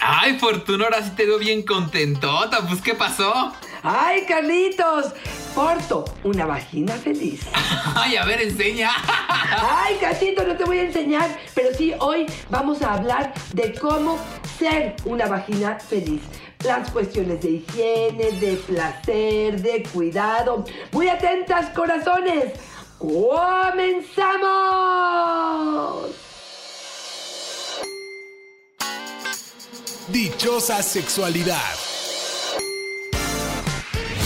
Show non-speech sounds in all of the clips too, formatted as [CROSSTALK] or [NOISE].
Ay, Fortuna, ahora sí te veo bien contentota. Pues, ¿qué pasó? ¡Ay, Carlitos! Porto, una vagina feliz. [LAUGHS] Ay, a ver, enseña. ¡Ay, gatito, no te voy a enseñar! Pero sí, hoy vamos a hablar de cómo ser una vagina feliz. Las cuestiones de higiene, de placer, de cuidado. Muy atentas, corazones. ¡Comenzamos! Dichosa sexualidad.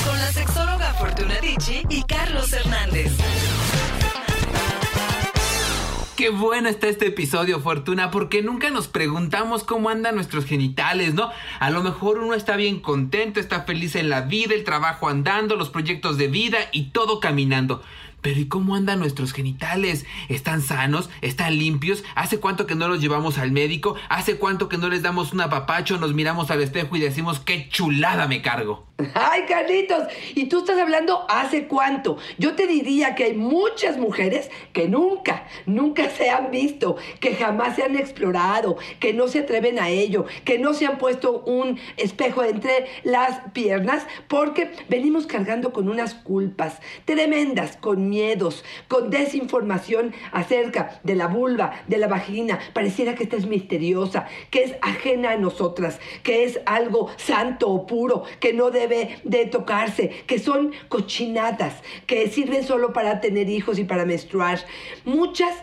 Con la sexóloga Fortuna Dicci y Carlos Hernández. Qué bueno está este episodio, Fortuna, porque nunca nos preguntamos cómo andan nuestros genitales, ¿no? A lo mejor uno está bien contento, está feliz en la vida, el trabajo andando, los proyectos de vida y todo caminando. Pero ¿y cómo andan nuestros genitales? ¿Están sanos? ¿Están limpios? ¿Hace cuánto que no los llevamos al médico? ¿Hace cuánto que no les damos un apapacho, nos miramos al espejo y decimos qué chulada me cargo? [LAUGHS] ¡Ay, Carlitos! ¿Y tú estás hablando hace cuánto? Yo te diría que hay muchas mujeres que nunca, nunca se han visto, que jamás se han explorado, que no se atreven a ello, que no se han puesto un espejo entre las piernas porque venimos cargando con unas culpas tremendas, con miedos, con desinformación acerca de la vulva, de la vagina. Pareciera que esta es misteriosa, que es ajena a nosotras, que es algo santo o puro, que no debe de tocarse, que son cochinadas, que sirven solo para tener hijos y para menstruar. Muchas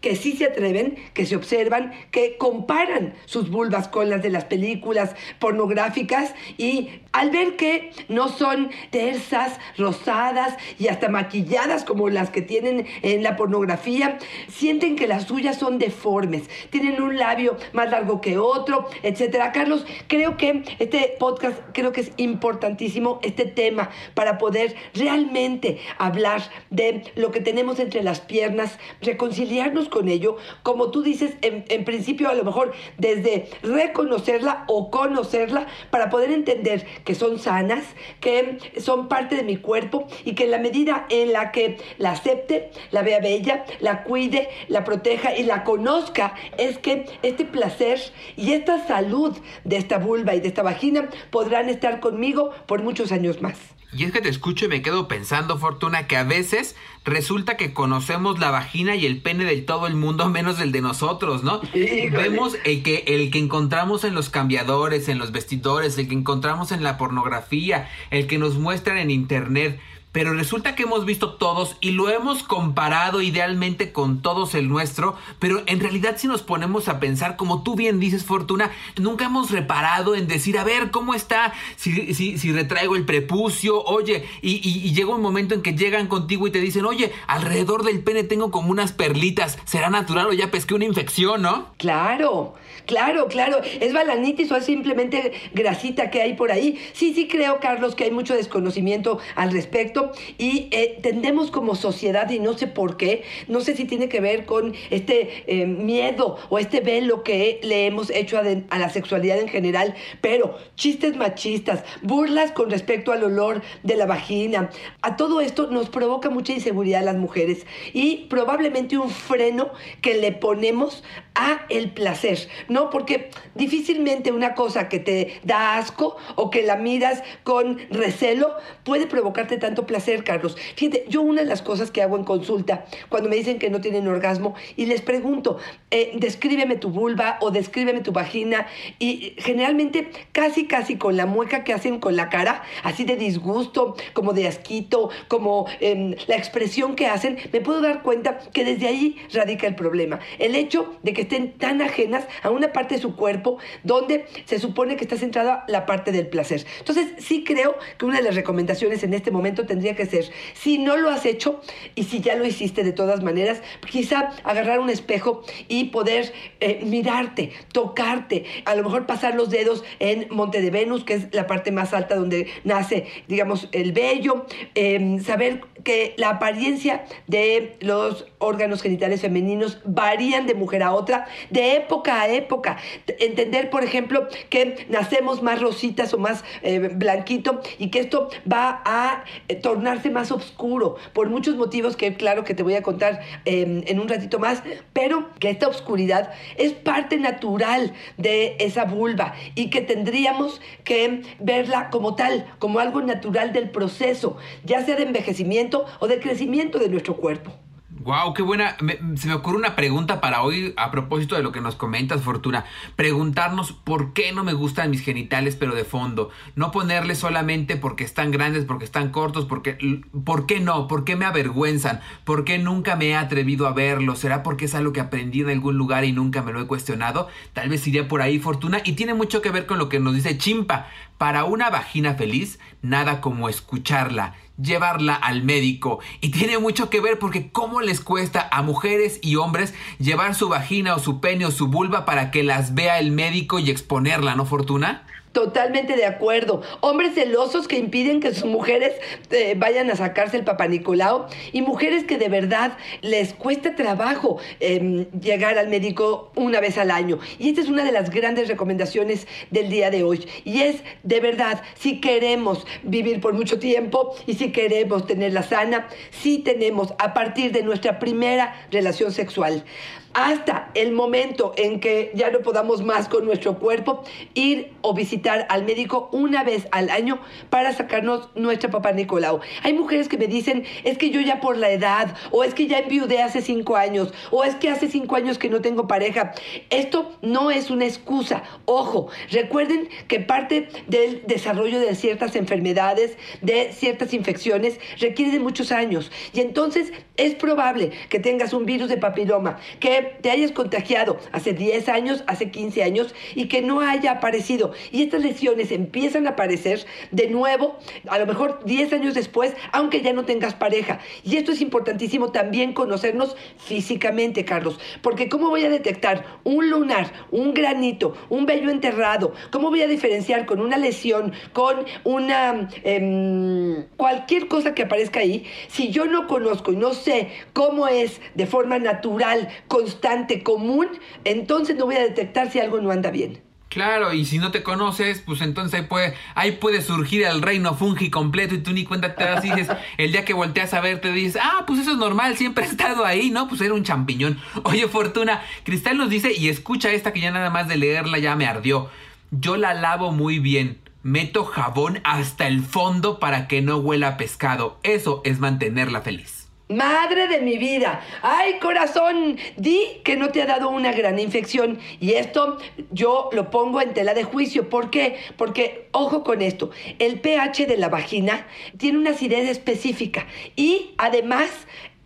que sí se atreven, que se observan, que comparan sus vulvas con las de las películas pornográficas y al ver que no son tersas, rosadas y hasta maquilladas como las que tienen en la pornografía, sienten que las suyas son deformes, tienen un labio más largo que otro, etcétera. Carlos, creo que este podcast creo que es importantísimo este tema para poder realmente hablar de lo que tenemos entre las piernas, reconciliarnos con ello, como tú dices, en, en, principio a lo mejor desde reconocerla o conocerla para poder entender que son sanas, que son parte de mi cuerpo y que en la medida en la que la acepte, la vea bella, la cuide, la proteja y la conozca, es que este placer y esta salud de esta vulva y de esta vagina podrán estar conmigo por muchos años más. Y es que te escucho y me quedo pensando, Fortuna, que a veces resulta que conocemos la vagina y el pene del todo el mundo [LAUGHS] menos el de nosotros, ¿no? Híjole. Vemos el que, el que encontramos en los cambiadores, en los vestidores, el que encontramos en la pornografía, el que nos muestran en internet. Pero resulta que hemos visto todos y lo hemos comparado idealmente con todos el nuestro, pero en realidad si nos ponemos a pensar, como tú bien dices, Fortuna, nunca hemos reparado en decir, a ver, ¿cómo está? Si, si, si retraigo el prepucio, oye, y, y, llega un momento en que llegan contigo y te dicen, oye, alrededor del pene tengo como unas perlitas, ¿será natural o ya pesqué una infección, no? Claro, claro, claro, es balanitis o es simplemente grasita que hay por ahí. Sí, sí creo, Carlos, que hay mucho desconocimiento al respecto y eh, tendemos como sociedad, y no sé por qué, no sé si tiene que ver con este eh, miedo o este velo que le hemos hecho a, a, la sexualidad en general, pero chistes machistas, burlas con respecto al olor de la vagina, a todo esto nos provoca mucha inseguridad a las mujeres y probablemente un freno que le ponemos a el placer, ¿no? Porque difícilmente una cosa que te da asco o que la miras con recelo puede provocarte tanto placer, Carlos. Fíjate, yo una de las cosas que hago en consulta, cuando me dicen que no tienen orgasmo, y les pregunto, eh, descríbeme tu vulva o descríbeme tu vagina, y generalmente casi, casi con la mueca que hacen con la cara, así de disgusto, como de asquito, como eh, la expresión que hacen, me puedo dar cuenta que desde ahí radica el problema. El hecho de que estén tan ajenas a una parte de su cuerpo donde se supone que está centrada la parte del placer. Entonces, sí creo que una de las recomendaciones en este momento tendría que ser. Si no lo has hecho y si ya lo hiciste de todas maneras, quizá agarrar un espejo y poder eh, mirarte, tocarte, a lo mejor pasar los dedos en Monte de Venus, que es la parte más alta donde nace, digamos, el vello, em, saber que la apariencia de los órganos genitales femeninos varían de mujer a otra, de época a época. Entender, por ejemplo, que nacemos más rositas o más eh, blanquito y que esto va a eh, tornarse más oscuro por muchos motivos que claro que te voy a contar em, en un ratito más, pero que esta oscuridad es parte natural de esa vulva y que tendríamos que verla como tal, como algo natural del proceso, ya sea de envejecimiento o de crecimiento de nuestro cuerpo. Wow, qué buena. se me ocurre una pregunta para hoy a propósito de lo que nos comentas, Fortuna. Preguntarnos por qué no me gustan mis genitales, pero de fondo. No ponerle solamente porque están grandes, porque están cortos, porque. ¿Por qué no? ¿Por qué me avergüenzan? ¿Por qué nunca me he atrevido a verlo? ¿Será porque es algo que aprendí en algún lugar y nunca me lo he cuestionado? Tal vez iría por ahí, Fortuna. Y tiene mucho que ver con lo que nos dice Chimpa. Para una vagina feliz, nada como escucharla llevarla al médico. Y tiene mucho que ver porque cómo les cuesta a mujeres y hombres llevar su vagina o su pene o su vulva para que las vea el médico y exponerla, ¿no, Fortuna? Totalmente de acuerdo. Hombres celosos que impiden que sus mujeres eh, vayan a sacarse el Papa Nicolau y mujeres que de verdad les cuesta trabajo em, llegar al médico una vez al año. Y esta es una de las grandes recomendaciones del día de hoy. Y es de verdad, si queremos vivir por mucho tiempo y si queremos tenerla sana, si tenemos a partir de nuestra primera relación sexual hasta el momento en que ya no podamos más con nuestro cuerpo, ir o visitar al médico una vez al año para sacarnos nuestra papá Nicolau. Hay mujeres que me dicen, es que yo ya por la edad, o es que ya enviudé hace cinco años, o es que hace cinco años que no tengo pareja. Esto no es una excusa. Ojo, recuerden que parte del desarrollo de ciertas enfermedades, de ciertas infecciones, requiere de muchos años. Y entonces es probable que tengas un virus de papiloma, que te hayas contagiado hace 10 años, hace 15 años y que no haya aparecido. Y estas lesiones empiezan a aparecer de nuevo, a lo mejor 10 años después, aunque ya no tengas pareja. Y esto es importantísimo también conocernos físicamente, Carlos, porque ¿cómo voy a detectar un lunar, un granito, un vello enterrado? ¿Cómo voy a diferenciar con una lesión, con una... Em, cualquier cosa que aparezca ahí, si yo no conozco y no sé cómo es de forma natural, con constante, común, entonces no voy a detectar si algo no anda bien. Claro, y si no te conoces, pues entonces ahí puede, ahí puede surgir el reino fungi completo y tú ni cuenta te das y dices, [LAUGHS] el día que volteas a ver te dices, ah, pues eso es normal, siempre he estado ahí, ¿no? Pues era un champiñón. [LAUGHS] Oye, Fortuna, Cristal nos dice, y escucha esta que ya nada más de leerla ya me ardió. Yo la lavo muy bien, meto jabón hasta el fondo para que no huela pescado. Eso es mantenerla feliz. Madre de mi vida, ay corazón, di que no te ha dado una gran infección y esto yo lo pongo en tela de juicio. ¿Por qué? Porque, ojo con esto, el pH de la vagina tiene una acidez específica y además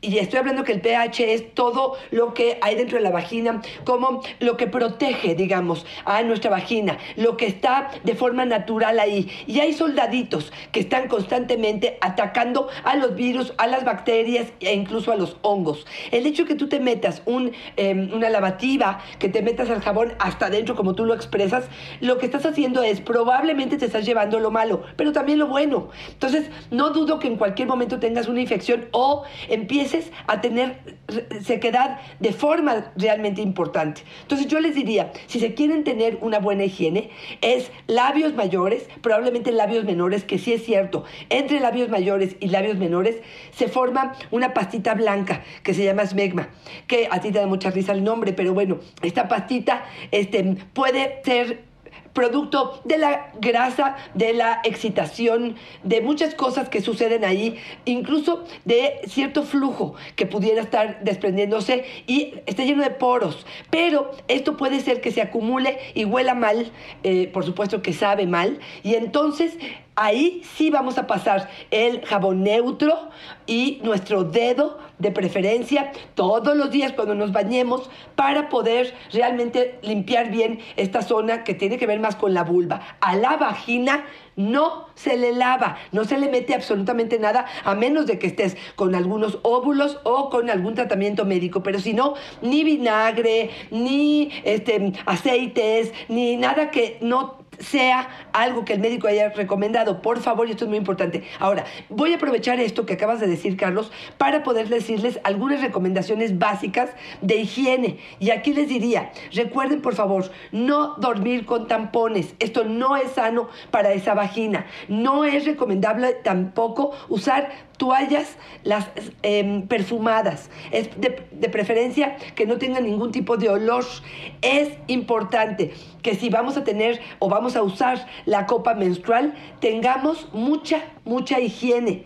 y estoy hablando que el pH es todo lo que hay dentro de la vagina, como lo que protege, digamos, a nuestra vagina, lo que está de forma natural ahí. Y hay soldaditos que están constantemente atacando a los virus, a las bacterias e incluso a los hongos. El hecho que tú te metas un, em, una lavativa, que te metas el jabón hasta adentro, como tú lo expresas, lo que estás haciendo es probablemente te estás llevando lo malo, pero también lo bueno. Entonces, no dudo que en cualquier momento tengas una infección o empieces a tener sequedad de forma realmente importante. Entonces yo les diría, si se quieren tener una buena higiene, es labios mayores, probablemente labios menores, que sí es cierto, entre labios mayores y labios menores se forma una pastita blanca que se llama smegma, que a ti te da mucha risa el nombre, pero bueno, esta pastita este, puede ser producto de la grasa, de la excitación, de muchas cosas que suceden ahí, incluso de cierto flujo que pudiera estar desprendiéndose y está lleno de poros. Pero esto puede ser que se acumule y huela mal, eh, por supuesto que sabe mal, y entonces ahí sí vamos a pasar el jabón neutro y nuestro dedo de preferencia todos los días cuando nos bañemos para poder realmente limpiar bien esta zona que tiene que ver más con la vulva. A la vagina no se le lava, no se le mete absolutamente nada a menos de que estés con algunos óvulos o con algún tratamiento médico, pero si no, ni vinagre, ni este, aceites, ni nada que no sea algo que el médico haya recomendado. Por favor, y esto es muy importante. Ahora, voy a aprovechar esto que acabas de decir, Carlos, para poder decirles algunas recomendaciones básicas de higiene. Y aquí les diría, recuerden, por favor, no dormir con tampones. Esto no es sano para esa vagina. No es recomendable tampoco usar toallas las em, perfumadas es de, de, preferencia que no tengan ningún tipo de olor es importante que si vamos a tener o vamos a usar la copa menstrual tengamos mucha mucha higiene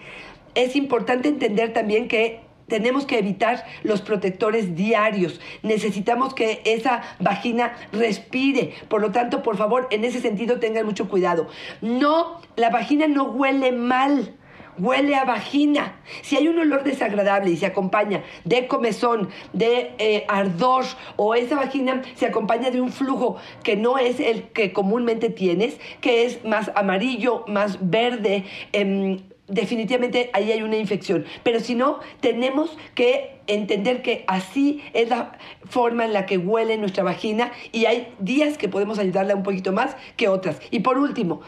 es importante entender también que tenemos que evitar los protectores diarios. Necesitamos que esa vagina respire. Por lo tanto, por favor, en ese sentido tengan mucho cuidado. No, la vagina no huele mal huele a vagina. Si hay un olor desagradable y se acompaña de comezón, de eh, ardor o esa vagina se acompaña de un flujo que no es el que comúnmente tienes, que es más amarillo, más verde, eh, definitivamente ahí hay una infección. Pero si no, tenemos que entender que así es la forma en la que huele nuestra vagina y hay días que podemos ayudarla un poquito más que otras. Y por último,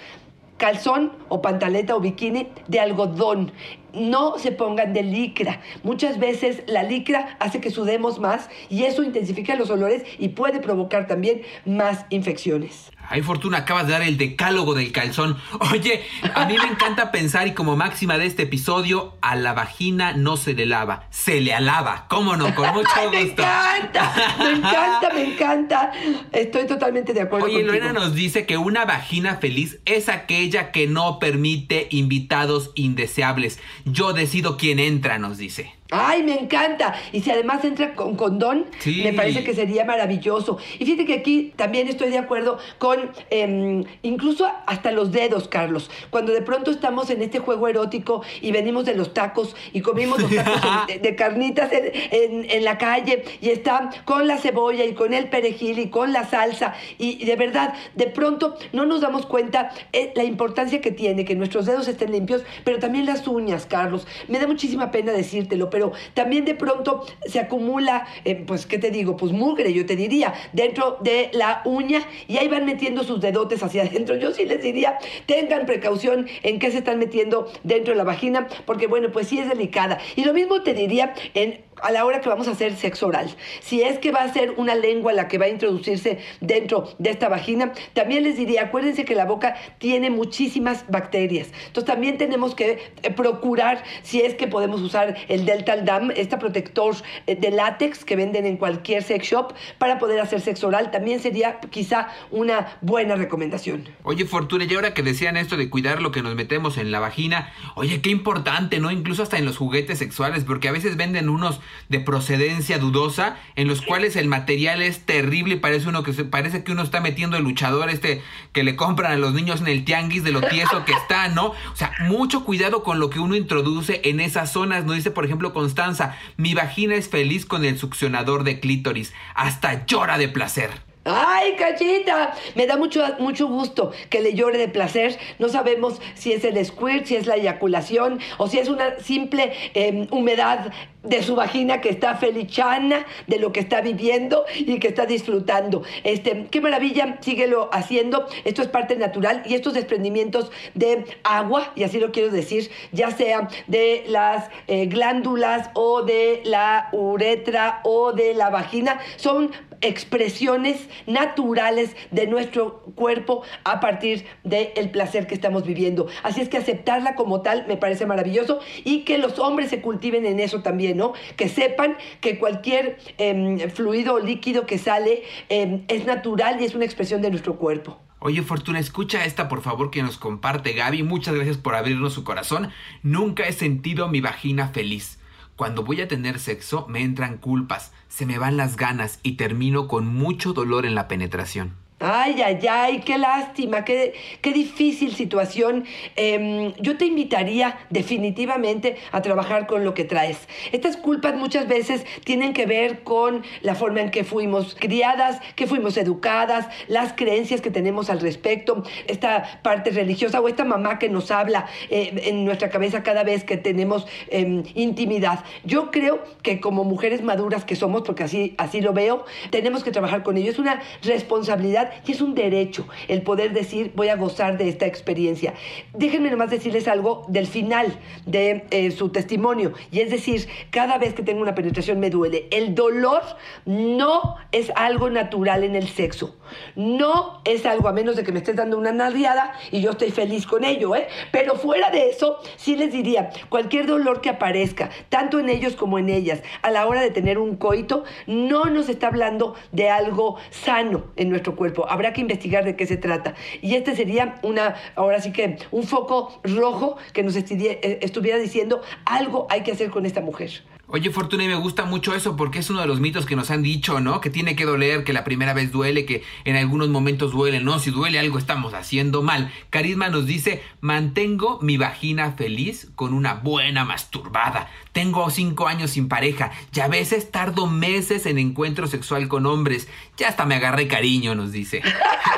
calzón o pantaleta o bikini de algodón. No se pongan de licra. Muchas veces la licra hace que sudemos más y eso intensifica los olores y puede provocar también más infecciones. Ay, Fortuna, acabas de dar el decálogo del calzón. Oye, a mí me encanta pensar y como máxima de este episodio, a la vagina no se le lava, se le alaba. ¿Cómo no? Con mucho [LAUGHS] gusto. me encanta, me encanta, me encanta. Estoy totalmente de acuerdo. Oye, contigo. Lorena nos dice que una vagina feliz es aquella que no permite invitados indeseables. Yo decido quién entra, nos dice. Ay, me encanta. Y si además entra con condón, sí. me parece que sería maravilloso. Y fíjate que aquí también estoy de acuerdo con eh, incluso hasta los dedos, Carlos. Cuando de pronto estamos en este juego erótico y venimos de los tacos y comimos los tacos de, [LAUGHS] de, carnitas en, en, en, la calle y está con la cebolla y con el perejil y con la salsa. Y, y de verdad, de pronto no nos damos cuenta eh, la importancia que tiene que nuestros dedos estén limpios, pero también las uñas, Carlos. Me da muchísima pena decírtelo, pero pero también de pronto se acumula, eh, pues, ¿qué te digo? Pues mugre, yo te diría, dentro de la uña y ahí van metiendo sus dedotes hacia [LAUGHS] adentro. Yo sí les diría, tengan precaución en qué se están metiendo dentro de la vagina, porque bueno, pues sí es delicada. Y lo mismo te diría en a la hora que vamos a hacer sexo oral. Si es que va a ser una lengua la que va a introducirse dentro de esta vagina, también les diría, acuérdense que la boca tiene muchísimas bacterias. Entonces también tenemos que eh, procurar si es que podemos usar el Delta Dam, este protector eh, de látex que venden en cualquier sex shop para poder hacer sexo oral. También sería quizá una buena recomendación. Oye, Fortuna, y ahora que decían esto de cuidar lo que nos metemos en la vagina, oye, qué importante, ¿no? Incluso hasta en los juguetes sexuales, porque a veces venden unos de procedencia dudosa, en los cuales el material es terrible y parece uno que parece que uno está metiendo el luchador este que le compran a los niños en el tianguis de lo tieso que está, ¿no? O sea, mucho cuidado con lo que uno introduce en esas zonas. Nos dice, por ejemplo, Constanza, mi vagina es feliz con el succionador de clítoris, hasta llora de placer. ¡Ay, cachita! Me da mucho, mucho gusto que le llore de placer. No sabemos si es el squirt, si es la eyaculación o si es una simple eh, humedad de su vagina que está felichana de lo que está viviendo y que está disfrutando. Este, qué maravilla, síguelo haciendo. Esto es parte natural y estos desprendimientos de agua, y así lo quiero decir, ya sea de las eh, glándulas o de la uretra o de la vagina, son expresiones naturales de nuestro cuerpo a partir del placer que estamos viviendo. Así es que aceptarla como tal me parece maravilloso y que los hombres se cultiven en eso también, ¿no? Que sepan que cualquier eh, fluido o líquido que sale eh, es natural y es una expresión de nuestro cuerpo. Oye, Fortuna, escucha esta por favor que nos comparte Gaby. Muchas gracias por abrirnos su corazón. Nunca he sentido mi vagina feliz. Cuando voy a tener sexo me entran culpas, se me van las ganas y termino con mucho dolor en la penetración. Ay, ay, ay, qué lástima, qué, qué difícil situación. Em, yo te invitaría definitivamente a trabajar con lo que traes. Estas culpas muchas veces tienen que ver con la forma en que fuimos criadas, que fuimos educadas, las creencias que tenemos al respecto, esta parte religiosa o esta mamá que nos habla eh, en nuestra cabeza cada vez que tenemos em, intimidad. Yo creo que como mujeres maduras que somos, porque así, así lo veo, tenemos que trabajar con ello. Es una responsabilidad y es un derecho el poder decir voy a gozar de esta experiencia. Déjenme nomás decirles algo del final de eh, su testimonio y es decir, cada vez que tengo una penetración me duele. El dolor no es algo natural en el sexo. No es algo a menos de que me estés dando una nalgueada y yo estoy feliz con ello, ¿eh? Pero fuera de eso, sí les diría, cualquier dolor que aparezca, tanto en ellos como en ellas, a la hora de tener un coito, no nos está hablando de algo sano en nuestro cuerpo Habrá que investigar de qué se trata. Y este sería una, ahora sí que, un foco rojo que nos eh, estuviera diciendo algo hay que hacer con esta mujer. Oye, Fortuna, y me gusta mucho eso porque es uno de los mitos que nos han dicho, ¿no? Que tiene que doler, que la primera vez duele, que en algunos momentos duele, ¿no? Si duele algo estamos haciendo mal. Carisma nos dice, mantengo mi vagina feliz con una buena masturbada. Tengo cinco años sin pareja y a veces tardo meses en encuentro sexual con hombres. Ya hasta me agarré cariño, nos dice.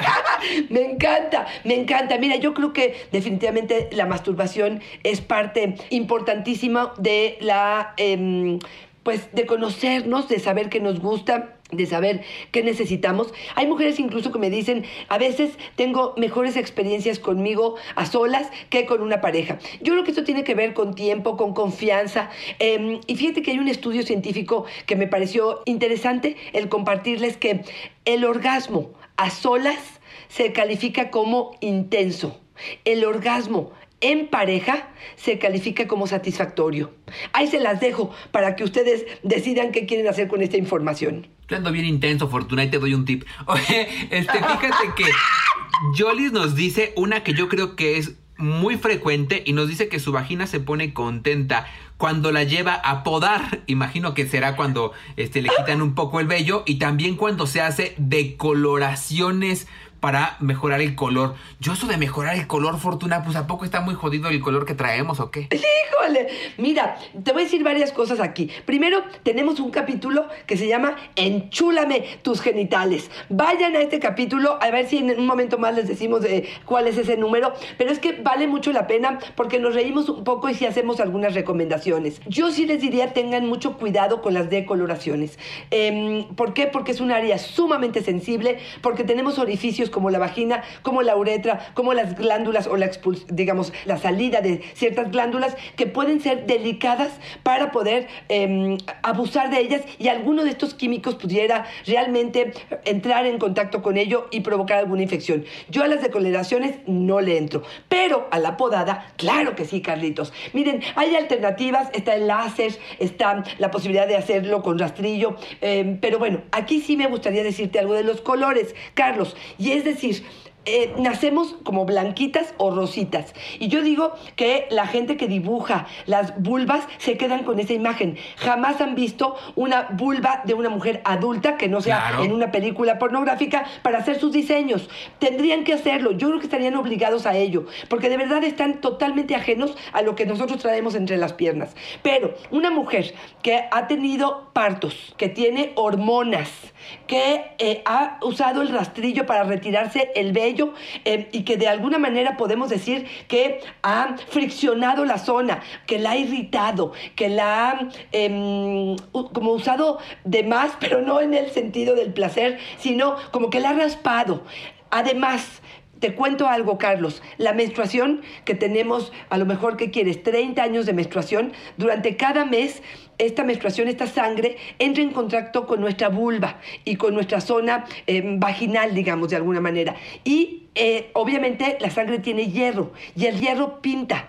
[LAUGHS] me encanta, me encanta. Mira, yo creo que definitivamente la masturbación es parte importantísima de la... Em, pues de conocernos, de saber qué nos gusta, de saber qué necesitamos. Hay mujeres incluso que me dicen, a veces tengo mejores experiencias conmigo a solas que con una pareja. Yo creo que esto tiene que ver con tiempo, con confianza. Em, y fíjate que hay un estudio científico que me pareció interesante el compartirles que el orgasmo a solas se califica como intenso. El orgasmo en pareja se califica como satisfactorio. Ahí se las dejo para que ustedes decidan qué quieren hacer con esta información. Yo ando bien intenso, Fortuna, y te doy un tip. [LAUGHS] Oye, este, fíjate que Jolis nos dice una que yo creo que es muy frecuente y nos dice que su vagina se pone contenta cuando la lleva a podar. Imagino que será cuando este, le quitan un poco el vello y también cuando se hace decoloraciones para mejorar el color. Yo eso de mejorar el color, Fortuna, pues ¿a poco está muy jodido el color que traemos o qué? [LAUGHS] Híjole, mira, te voy a decir varias cosas aquí. Primero, tenemos un capítulo que se llama Enchúlame tus genitales. Vayan a este capítulo, a ver si en un momento más les decimos de cuál es ese número, pero es que vale mucho la pena porque nos reímos un poco y si hacemos algunas recomendaciones. Yo sí les diría tengan mucho cuidado con las decoloraciones. Em, ¿Por qué? Porque es un área sumamente sensible, porque tenemos orificios como la vagina, como la uretra, como las glándulas o la digamos, la salida de ciertas glándulas que pueden ser delicadas para poder em, abusar de ellas y alguno de estos químicos pudiera realmente entrar en contacto con ello y provocar alguna infección. Yo a las decoloraciones no le entro, pero a la podada, claro que sí, Carlitos. Miren, hay alternativas, está el láser, está la posibilidad de hacerlo con rastrillo, em, pero bueno, aquí sí me gustaría decirte algo de los colores, Carlos, y es es decir, eh, nacemos como blanquitas o rositas. Y yo digo que la gente que dibuja las vulvas se quedan con esa imagen. Jamás han visto una vulva de una mujer adulta que no sea en una película pornográfica para hacer sus diseños. Tendrían que hacerlo. Yo creo que estarían obligados a ello, porque de verdad están totalmente ajenos a lo que nosotros traemos entre las piernas. Pero una mujer que ha tenido partos, que tiene hormonas, que eh, ha usado el rastrillo para retirarse el vello, eh, y que de alguna manera podemos decir que ha friccionado la zona, que la ha irritado, que la ha em, como usado de más, [LAUGHS] pero no en el sentido del placer, sino como que la ha raspado. Además, te cuento algo, Carlos. La menstruación que tenemos, a lo mejor, ¿qué quieres? 30 años de menstruación. Durante cada mes, esta menstruación, esta sangre, entra en contacto con nuestra vulva y con nuestra zona eh, vaginal, digamos, de alguna manera. Y eh, obviamente la sangre tiene hierro y el hierro pinta.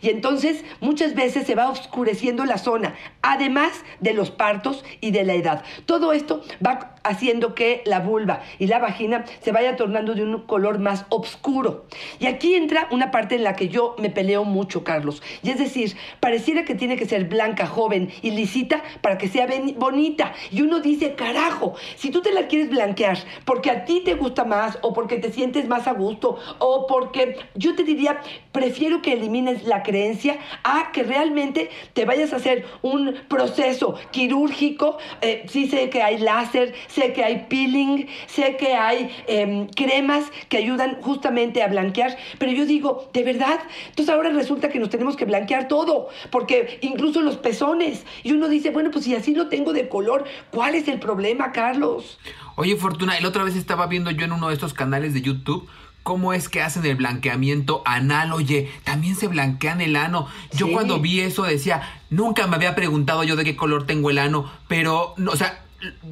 Y entonces muchas veces se va oscureciendo la zona, además de los partos y de la edad. Todo esto va haciendo que la vulva y la vagina se vaya tornando de un color más oscuro. Y aquí entra una parte en la que yo me peleo mucho, Carlos. Y es decir, pareciera que tiene que ser blanca, joven y lisita para que sea bonita. Y uno dice, carajo, si tú te la quieres blanquear porque a ti te gusta más o porque te sientes más a gusto o porque yo te diría, prefiero que elimines la creencia a que realmente te vayas a hacer un proceso quirúrgico. Eh, sí sé que hay láser, sé que hay peeling, sé que hay em, cremas que ayudan justamente a blanquear, pero yo digo, ¿de verdad? Entonces ahora resulta que nos tenemos que blanquear todo, porque incluso los pezones. Y uno dice, bueno, pues si así lo tengo de color, ¿cuál es el problema, Carlos? Oye, Fortuna, la otra vez estaba viendo yo en uno de estos canales de YouTube cómo es que hacen el blanqueamiento anal. Oye, también se blanquean el ano. Yo Sí. cuando vi eso decía, nunca me había preguntado yo de qué color tengo el ano, pero, no, o sea...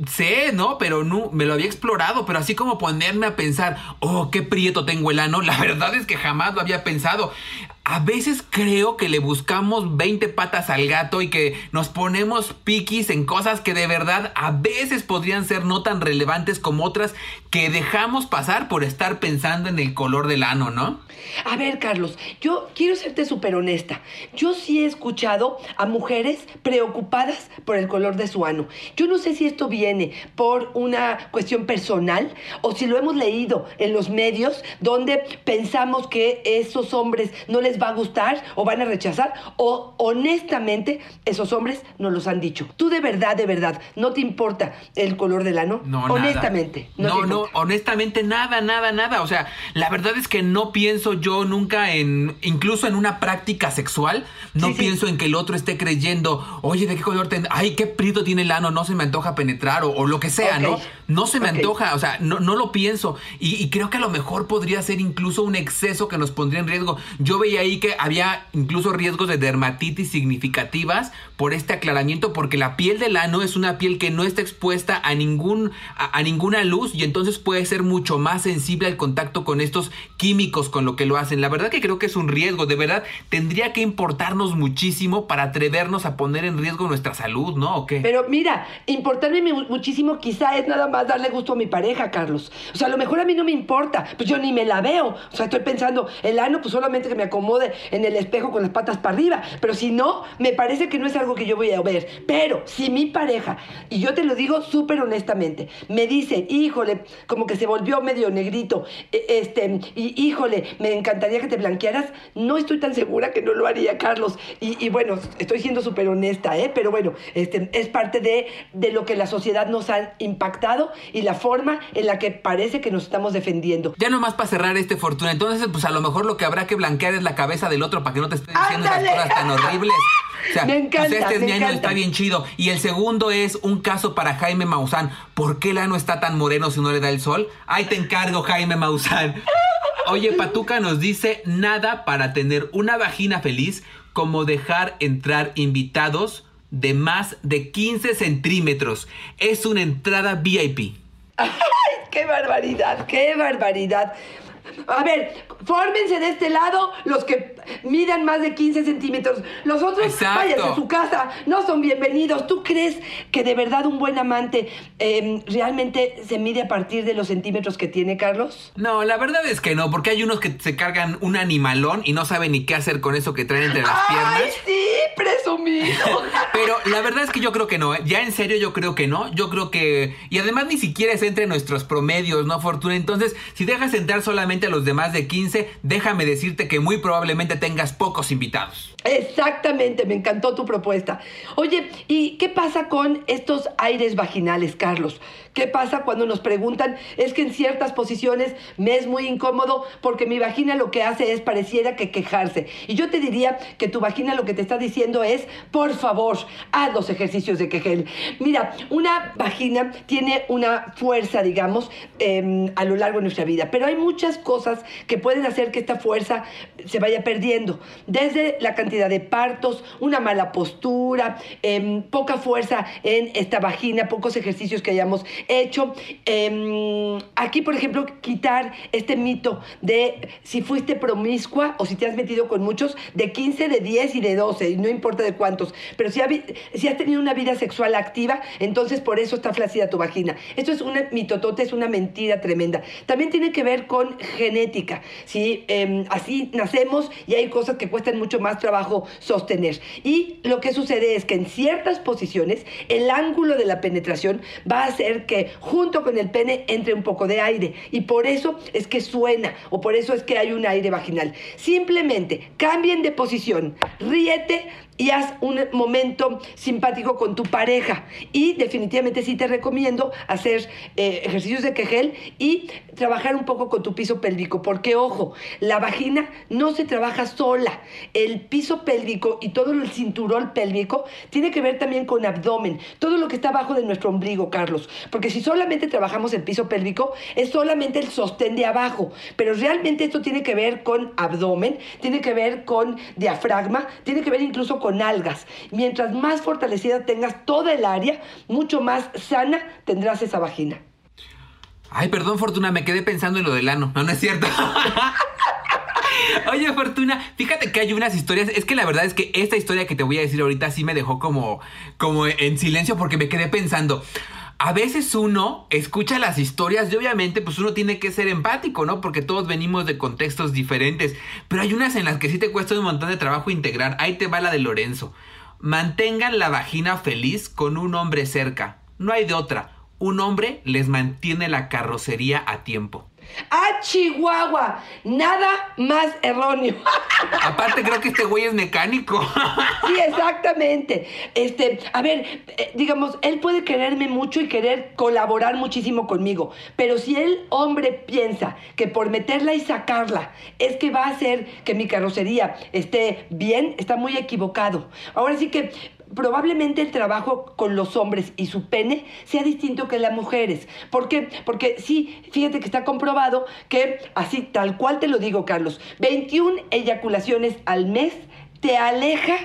Sé, ¿no? Pero no, me lo había explorado, pero así como ponerme a pensar, oh, qué prieto tengo el ano, [LAUGHS] la verdad es que jamás lo había pensado. A veces creo que le buscamos 20 patas al gato y que nos ponemos piquis en cosas que de verdad a veces podrían ser no tan relevantes como otras que dejamos pasar por estar pensando en el color del ano, ¿no? A ver, Carlos, yo quiero serte súper honesta. Yo sí he escuchado a mujeres preocupadas por el color de su ano. Yo no sé si esto viene por una cuestión personal o si lo hemos leído en los medios donde pensamos que esos hombres no les va a gustar o van a rechazar o honestamente esos hombres nos los han dicho. Tú de verdad, de verdad, no te importa el color del ano. No, nada. honestamente. No, te no, honestamente nada, nada, nada. O sea, la verdad es que no pienso yo nunca en, incluso en una práctica sexual, no Sí, sí. pienso en que el otro esté creyendo, oye, ¿de qué color ten Ay, qué prito tiene el ano, no se me antoja penetrar o, o lo que sea. ¿no? No se me antoja, o sea, no, no lo pienso. Y, y creo que a lo mejor podría ser incluso un exceso que nos pondría en riesgo. Yo veía ahí que había incluso riesgos de dermatitis significativas por este aclaramiento, porque la piel del ano es una piel que no está expuesta a, ningún, a, a ninguna luz y entonces puede ser mucho más sensible al contacto con estos químicos con lo que lo hacen. La verdad que creo que es un riesgo, de verdad tendría que importarnos muchísimo para atrevernos a poner en riesgo nuestra salud, ¿no? ¿O qué? Pero mira, importarme mu- muchísimo quizá es nada más darle gusto a mi pareja, Carlos. O sea, a lo mejor a mí no me importa, pues yo ni me la veo. O sea, estoy pensando, el ano, pues solamente que me acomode en el espejo con las patas para arriba. Pero si no, me parece que no es algo que yo voy a ver. Pero si mi pareja, y yo te lo digo súper honestamente, me dice, híjole, como que se volvió medio negrito, e- este, y híjole, me encantaría que te blanquearas, no estoy tan segura que no lo haría, Carlos. Y, y bueno, estoy siendo súper honesta, ¿eh? Pero bueno, este, es parte de, de lo que la sociedad nos ha impactado y la forma en la que parece que nos estamos defendiendo. Ya nomás para cerrar este fortuna, entonces pues a lo mejor lo que habrá que blanquear es la cabeza del otro para que no te esté diciendo esas cosas tan horribles. O sea, [LAUGHS] Me encanta, pues este me encanta. está bien chido. Y el segundo es un caso para Jaime Maussan. ¿Por qué el ano está tan moreno si no le da el sol? Ahí te encargo, Jaime Maussan. [LAUGHS] Oye, Patuca nos dice nada para tener una vagina feliz como dejar entrar invitados de más de 15 centímetros. Es una entrada VIP. [LAUGHS] ¡Ay, qué barbaridad! ¡Qué barbaridad! A ver, fórmense de este lado los que midan más de 15 centímetros. Los otros, Exacto. váyanse a su casa, no son bienvenidos. ¿Tú crees que de verdad un buen amante eh, realmente se mide a partir de los centímetros que tiene, Carlos? No, la verdad es que no, porque hay unos que se cargan un animalón y no saben ni qué hacer con eso que traen entre las ¡Ay, piernas. sí! ¡Presumido! [LAUGHS] Pero la verdad es que yo creo que no, ¿eh? ya en serio yo creo que no, yo creo que... Y además ni siquiera es entre nuestros promedios, ¿no, Fortuna? Entonces, si dejas entrar solamente a los demás de 15, déjame decirte que muy probablemente tengas pocos invitados. Exactamente, me encantó tu propuesta. Oye, ¿y qué pasa con estos aires vaginales, Carlos? ¿Qué pasa cuando nos preguntan, es que en ciertas posiciones me es muy incómodo porque mi vagina lo que hace es pareciera que quejarse? Y yo te diría que tu vagina lo que te está diciendo es, por favor, haz los ejercicios de quejel. Mira, una vagina tiene una fuerza, digamos, eh, a lo largo de nuestra vida, pero hay muchas cosas que pueden hacer que esta fuerza se vaya perdiendo. Desde la cantidad de partos, una mala postura, em, poca fuerza en esta vagina, pocos ejercicios que hayamos hecho. Em, aquí, por ejemplo, quitar este mito de si fuiste promiscua o si te has metido con muchos, de 15, de 10 y de 12, y no importa de cuántos. Pero si has tenido una vida sexual activa, entonces por eso está flácida tu vagina. Esto es una mitotote, es una mentira tremenda. También tiene que ver con genética. ¿sí? Em, así nacemos y hay cosas que cuestan mucho más trabajo sostener. Y lo que sucede es que en ciertas posiciones el ángulo de la penetración va a hacer que junto con el pene entre un poco de aire. Y por eso es que suena o por eso es que hay un aire vaginal. Simplemente cambien de posición, ríete y haz un momento simpático con tu pareja. Y definitivamente sí te recomiendo hacer eh, ejercicios de quejel y trabajar un poco con tu piso pélvico, porque ojo, la vagina no se trabaja sola. El piso pélvico y todo el cinturón pélvico tiene que ver también con abdomen, todo lo que está abajo de nuestro ombligo, Carlos. Porque si solamente trabajamos el piso pélvico, es solamente el sostén de abajo. Pero realmente esto tiene que ver con abdomen, tiene que ver con diafragma, tiene que ver incluso con algas. Mientras más fortalecida tengas toda el área, mucho más sana tendrás esa vagina. Ay, perdón, Fortuna, me quedé pensando en lo del ano. No, no es cierto. [LAUGHS] Oye, Fortuna, fíjate que hay unas historias. Es que la verdad es que esta historia que te voy a decir ahorita sí me dejó como, como en silencio porque me quedé pensando. A veces uno escucha las historias y obviamente pues uno tiene que ser empático, ¿no? Porque todos venimos de contextos diferentes. Pero hay unas en las que sí te cuesta un montón de trabajo integrar. Ahí te va la de Lorenzo. Mantengan la vagina feliz con un hombre cerca. No hay de otra. Un hombre les mantiene la carrocería a tiempo. ¡Ah, Chihuahua! Nada más erróneo. [LAUGHS] Aparte creo que este güey es mecánico. [LAUGHS] Sí, exactamente. Este, a ver, eh, digamos, él puede quererme mucho y querer colaborar muchísimo conmigo, pero si el hombre piensa que por meterla y sacarla es que va a hacer que mi carrocería esté bien, está muy equivocado. Ahora sí que probablemente el trabajo con los hombres y su pene sea distinto que las mujeres. ¿Por qué? Porque sí, fíjate que está comprobado que, así tal cual te lo digo, Carlos, 21 eyaculaciones al mes te aleja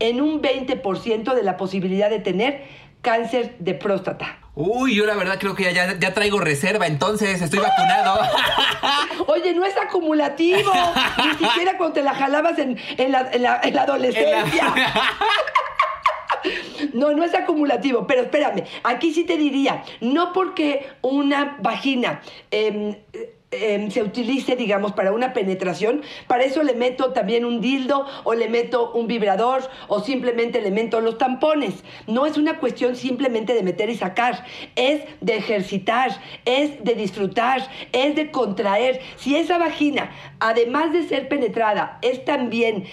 en un 20% de la posibilidad de tener cáncer de próstata. Uy, yo la verdad creo que ya, traigo reserva, entonces estoy vacunado. [LAUGHS] Oye, no es acumulativo. Ni siquiera cuando te la jalabas en, en la, en la- en la adolescencia. [LAUGHS] No, no es acumulativo, pero espérame, aquí sí te diría, no porque una vagina em, em, se utilice, digamos, para una penetración, para eso le meto también un dildo o le meto un vibrador o simplemente le meto los tampones. No es una cuestión simplemente de meter y sacar, es de ejercitar, es de disfrutar, es de contraer. Si esa vagina, además de ser penetrada, es también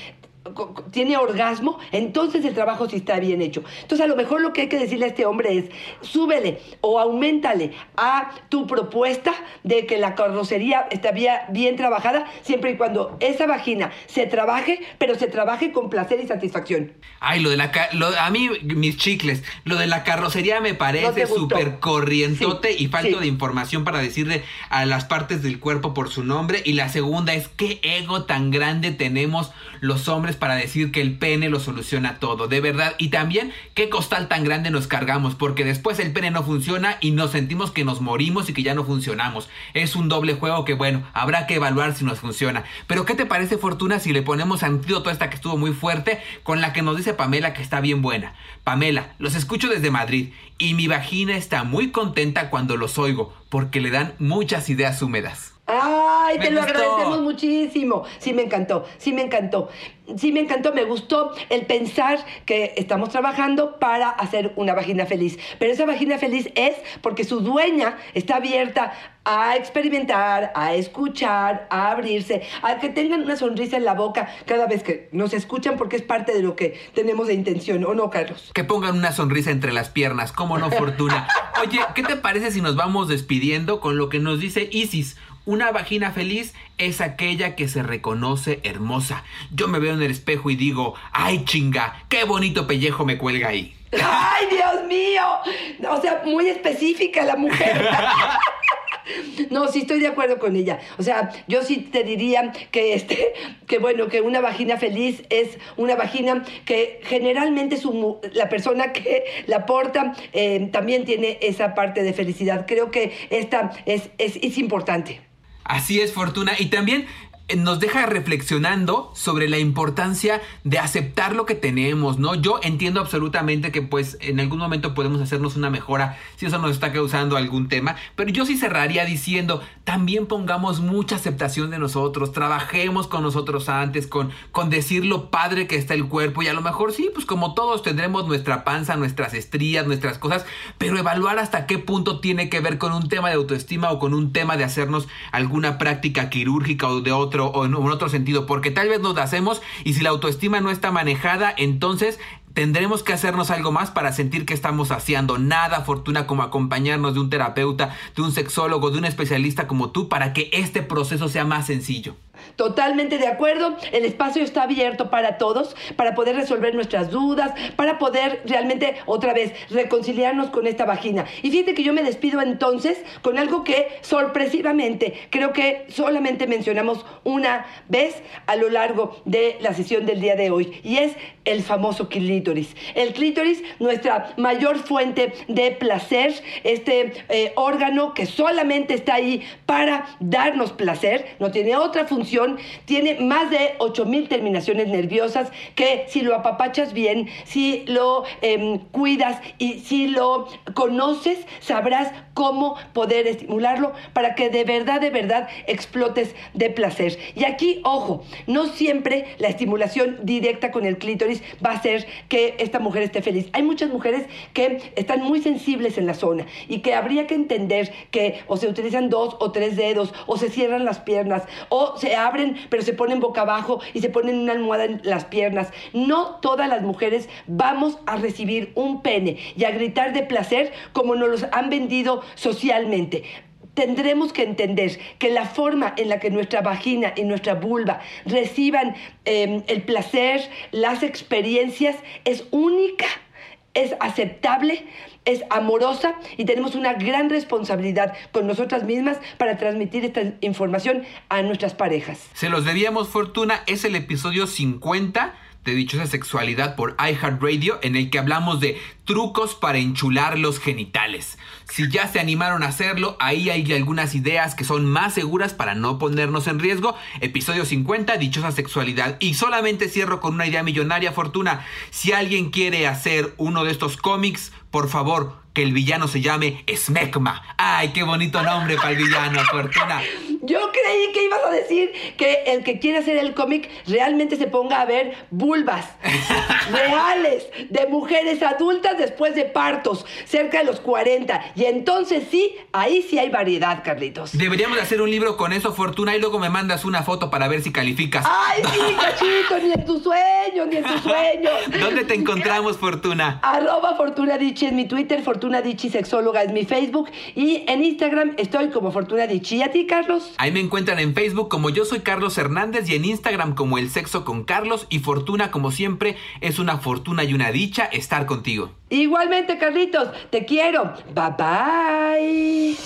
tiene orgasmo, entonces el trabajo sí está bien hecho. Entonces a lo mejor lo que hay que decirle a este hombre es, súbele o aumentale a tu propuesta de que la carrocería está bien, trabajada, siempre y cuando esa vagina se trabaje, pero se trabaje con placer y satisfacción. Ay, lo de la... lo- a mí, mis chicles, lo de la carrocería me No parece gustó. súper corrientote Sí, y falto sí. de información para decirle a las partes del cuerpo por su nombre. Y la segunda es qué ego tan grande tenemos los hombres para decir que el pene lo soluciona todo, de verdad. Y también qué costal tan grande nos cargamos, porque después el pene no funciona y nos sentimos que nos morimos y que ya no funcionamos. Es un doble juego que, bueno, habrá que evaluar si nos funciona. Pero ¿qué te parece, Fortuna, si le ponemos antídoto a esta que estuvo muy fuerte, con la que nos dice Pamela que está bien buena? Pamela, los escucho desde Madrid y mi vagina está muy contenta cuando los oigo, porque le dan muchas ideas húmedas. Ay, Me te lo gustó. agradecemos muchísimo. Sí, me encantó, sí me encantó. Sí me encantó, me gustó el pensar que estamos trabajando para hacer una vagina feliz. Pero esa vagina feliz es porque su dueña está abierta a experimentar, a escuchar, a abrirse, a que tengan una sonrisa en la boca cada vez que nos escuchan porque es parte de lo que tenemos de intención, ¿o no, Carlos? Que pongan una sonrisa entre las piernas, como no Fortuna. [LAUGHS] Oye, ¿qué te parece si nos vamos despidiendo con lo que nos dice Isis? Una vagina feliz es aquella que se reconoce hermosa. Yo me veo en el espejo y digo, ay chinga, qué bonito pellejo me cuelga ahí. [LAUGHS] ¡Ay, Dios mío! O sea, muy específica la mujer. [LAUGHS] No, sí estoy de acuerdo con ella. O sea, yo sí te diría que este, que bueno, que una vagina feliz es una vagina que generalmente su, la persona que la porta eh, también tiene esa parte de felicidad. Creo que esta es, es, es importante. Así es, Fortuna. Y también nos deja reflexionando sobre la importancia de aceptar lo que tenemos, ¿no? Yo entiendo absolutamente que pues en algún momento podemos hacernos una mejora si eso nos está causando algún tema, pero yo sí cerraría diciendo, también pongamos mucha aceptación de nosotros, trabajemos con nosotros antes, con, con decir lo padre que está el cuerpo y a lo mejor sí, pues como todos tendremos nuestra panza, nuestras estrías, nuestras cosas, pero evaluar hasta qué punto tiene que ver con un tema de autoestima o con un tema de hacernos alguna práctica quirúrgica o de otro o en, o en otro sentido, porque tal vez nos la hacemos y si la autoestima no está manejada, entonces tendremos que hacernos algo más para sentir que estamos haciendo nada fortuna como acompañarnos de un terapeuta, de un sexólogo, de un especialista como tú para que este proceso sea más sencillo. Totalmente de acuerdo. El espacio está abierto para todos, para poder resolver nuestras dudas, para poder realmente otra vez reconciliarnos con esta vagina. Y fíjate que yo me despido entonces con algo que sorpresivamente creo que solamente mencionamos una vez a lo largo de la sesión del día de hoy y es el famoso clítoris. El clítoris, nuestra mayor fuente de placer, este eh, órgano que solamente está ahí para darnos placer, no tiene otra función, tiene más de 8000 terminaciones nerviosas que si lo apapachas bien, si lo em, cuidas y si lo conoces, sabrás cómo poder estimularlo para que de verdad, de verdad explotes de placer. Y aquí, ojo, no siempre la estimulación directa con el clítoris va a hacer que esta mujer esté feliz. Hay muchas mujeres que están muy sensibles en la zona y que habría que entender que o se utilizan dos o tres dedos o se cierran las piernas o se abren pero se ponen boca abajo y se ponen una almohada en las piernas. No todas las mujeres vamos a recibir un pene y a gritar de placer como nos los han vendido socialmente tendremos que entender que la forma en la que nuestra vagina y nuestra vulva reciban eh, el placer, las experiencias, es única, es aceptable, es amorosa y tenemos una gran responsabilidad con nosotras mismas para transmitir esta información a nuestras parejas. Se los debíamos fortuna, es el episodio 50 de Dichosa Sexualidad por iHeartRadio en el que hablamos de trucos para enchular los genitales. Si ya se animaron a hacerlo, ahí hay algunas ideas que son más seguras para no ponernos en riesgo. Episodio 50, Dichosa Sexualidad. Y solamente cierro con una idea millonaria, Fortuna. Si alguien quiere hacer uno de estos cómics, por favor, que el villano se llame Smegma. ¡Ay, qué bonito nombre para el villano, Fortuna! Yo creí que ibas a decir que el que quiere hacer el cómic realmente se ponga a ver vulvas [LAUGHS] reales de mujeres adultas después de partos, cerca de los 40. Y entonces sí, ahí sí hay variedad, Carlitos. Deberíamos de hacer un libro con eso, Fortuna, y luego me mandas una foto para ver si calificas. ¡Ay, sí, [LAUGHS] cachito! Ni en tus sueños, ni en tus sueños. [LAUGHS] ¿Dónde te encontramos, Fortuna? Arroba Fortuna Dichi es mi Twitter, Fortuna Dichi Sexóloga es mi Facebook y en Instagram estoy como Fortuna Dichi. ¿Y a ti, Carlos? Ahí me encuentran en Facebook como yo soy Carlos Hernández y en Instagram como El Sexo con Carlos y Fortuna como siempre es una fortuna y una dicha estar contigo. Igualmente, Carlitos, te quiero. Bye bye.